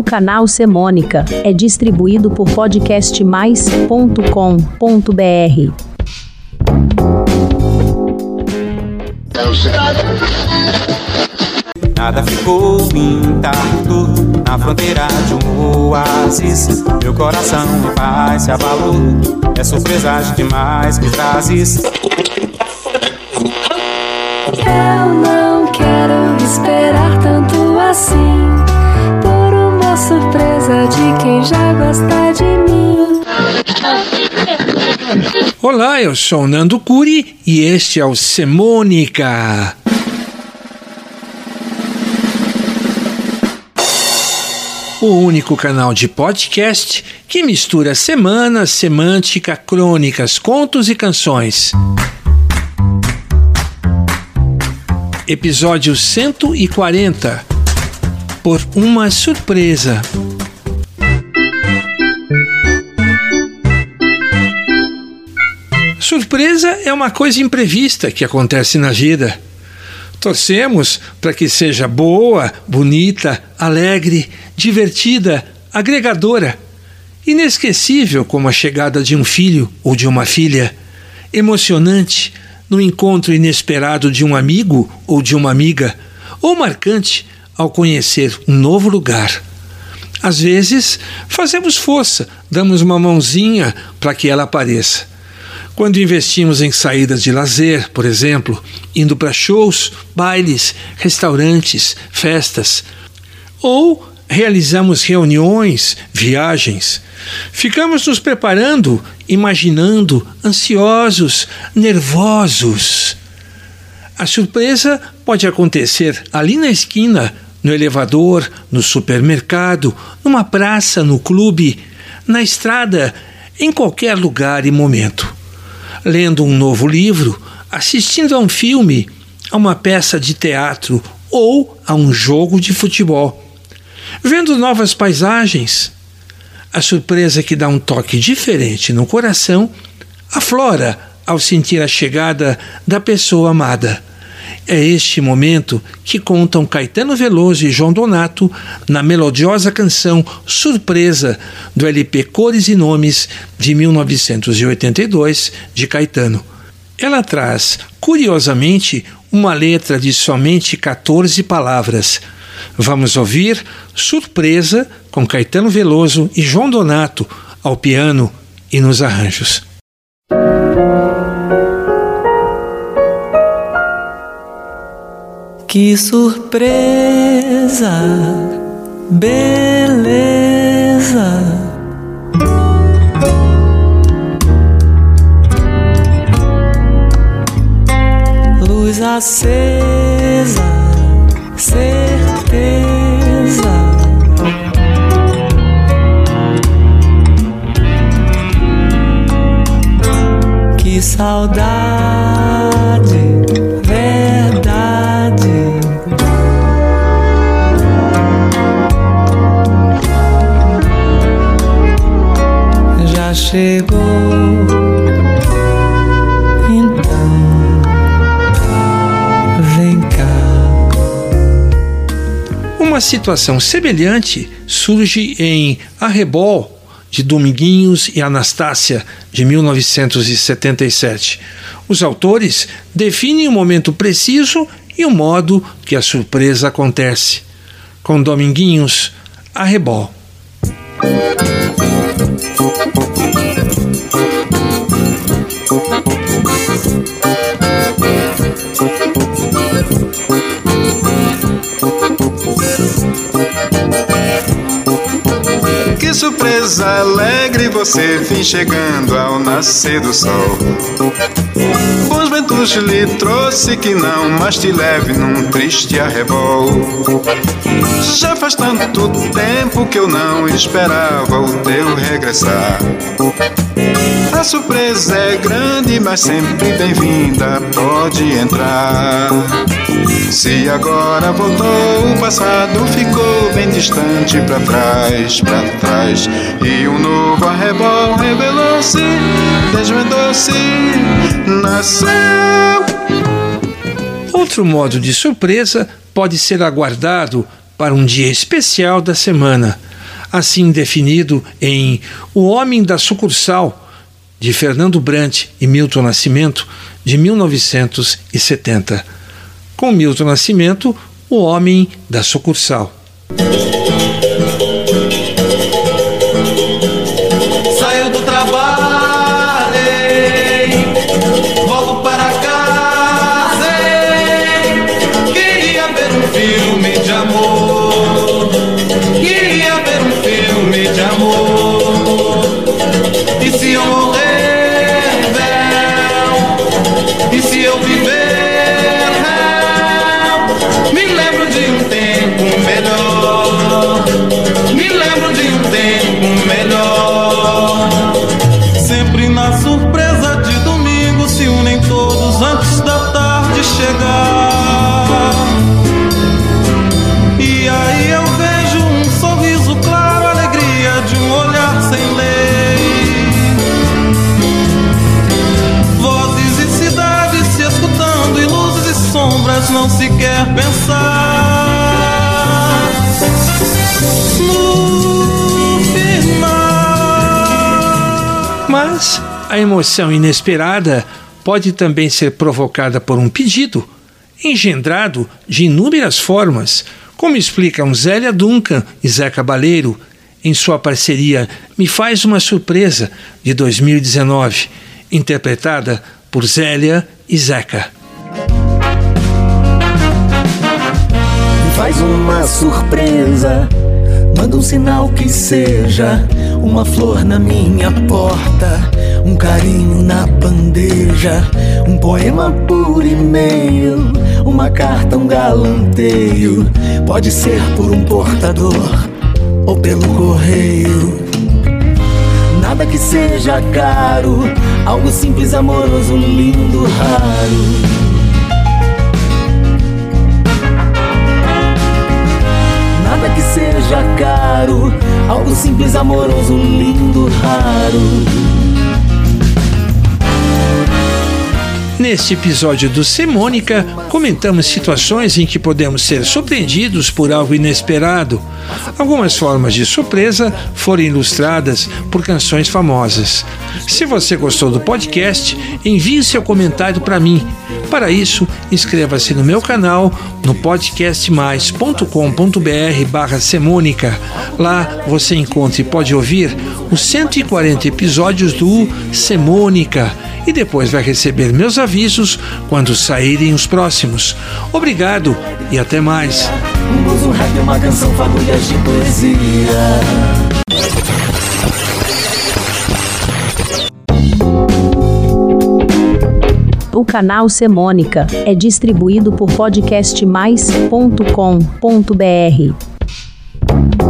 O canal Semônica é distribuído por podcastmais.com.br. Nada ficou intacto na fronteira de um oásis. Meu coração em paz se abalou. É surpresa demais que trazes. Eu não quero esperar tanto assim quem já gosta de mim. Olá, eu sou Nando Curi e este é o Semônica. O único canal de podcast que mistura semana, semântica, crônicas, contos e canções. Episódio 140 Por uma surpresa. Surpresa é uma coisa imprevista que acontece na vida. Torcemos para que seja boa, bonita, alegre, divertida, agregadora, inesquecível como a chegada de um filho ou de uma filha, emocionante no encontro inesperado de um amigo ou de uma amiga, ou marcante ao conhecer um novo lugar. Às vezes, fazemos força, damos uma mãozinha para que ela apareça. Quando investimos em saídas de lazer, por exemplo, indo para shows, bailes, restaurantes, festas, ou realizamos reuniões, viagens, ficamos nos preparando, imaginando, ansiosos, nervosos. A surpresa pode acontecer ali na esquina, no elevador, no supermercado, numa praça, no clube, na estrada, em qualquer lugar e momento lendo um novo livro, assistindo a um filme, a uma peça de teatro ou a um jogo de futebol, vendo novas paisagens. A surpresa que dá um toque diferente no coração aflora ao sentir a chegada da pessoa amada. É este momento que contam Caetano Veloso e João Donato na melodiosa canção Surpresa do LP Cores e Nomes de 1982 de Caetano. Ela traz, curiosamente, uma letra de somente 14 palavras. Vamos ouvir Surpresa com Caetano Veloso e João Donato ao piano e nos arranjos. Que surpresa, beleza. Luz acesa, certeza. Que saudade chegou. Então, vem cá. Uma situação semelhante surge em Arrebol, de Dominguinhos e Anastácia, de 1977. Os autores definem o momento preciso e o modo que a surpresa acontece. Com Dominguinhos, Arrebol. Que surpresa alegre você vem chegando ao nascer do sol. Ventos lhe trouxe que não mais te leve num triste arrebol. Já faz tanto tempo que eu não esperava o teu regressar. A surpresa é grande, mas sempre bem-vinda, pode entrar. Se agora voltou, o passado ficou bem distante para trás, para trás. E um novo arrebol revelou-se, desvendou-se, nasceu. Outro modo de surpresa pode ser aguardado para um dia especial da semana assim definido em O Homem da Sucursal, de Fernando Brant e Milton Nascimento, de 1970. Com Milton Nascimento, O Homem da Sucursal. Saio do trabalho, volto para casa. Queria ver um filme de amor. Mas a emoção inesperada pode também ser provocada por um pedido, engendrado de inúmeras formas, como explicam Zélia Duncan e Zé Cabaleiro em sua parceria Me Faz Uma Surpresa de 2019, interpretada por Zélia e Zeca. Me faz uma surpresa, manda um sinal que seja uma flor na minha porta, um carinho na bandeja, um poema por e-mail, uma carta, um galanteio. Pode ser por um portador ou pelo correio. Nada que seja caro, algo simples, amoroso, lindo, raro. Seja caro, algo simples, amoroso, lindo, raro. Neste episódio do Semônica, comentamos situações em que podemos ser surpreendidos por algo inesperado. Algumas formas de surpresa foram ilustradas por canções famosas. Se você gostou do podcast, envie seu comentário para mim. Para isso, inscreva-se no meu canal no podcastmais.com.br barra Semônica. Lá você encontra e pode ouvir os 140 episódios do Semônica e depois vai receber meus avisos quando saírem os próximos. Obrigado e até mais. O canal Semônica é distribuído por podcastmais.com.br.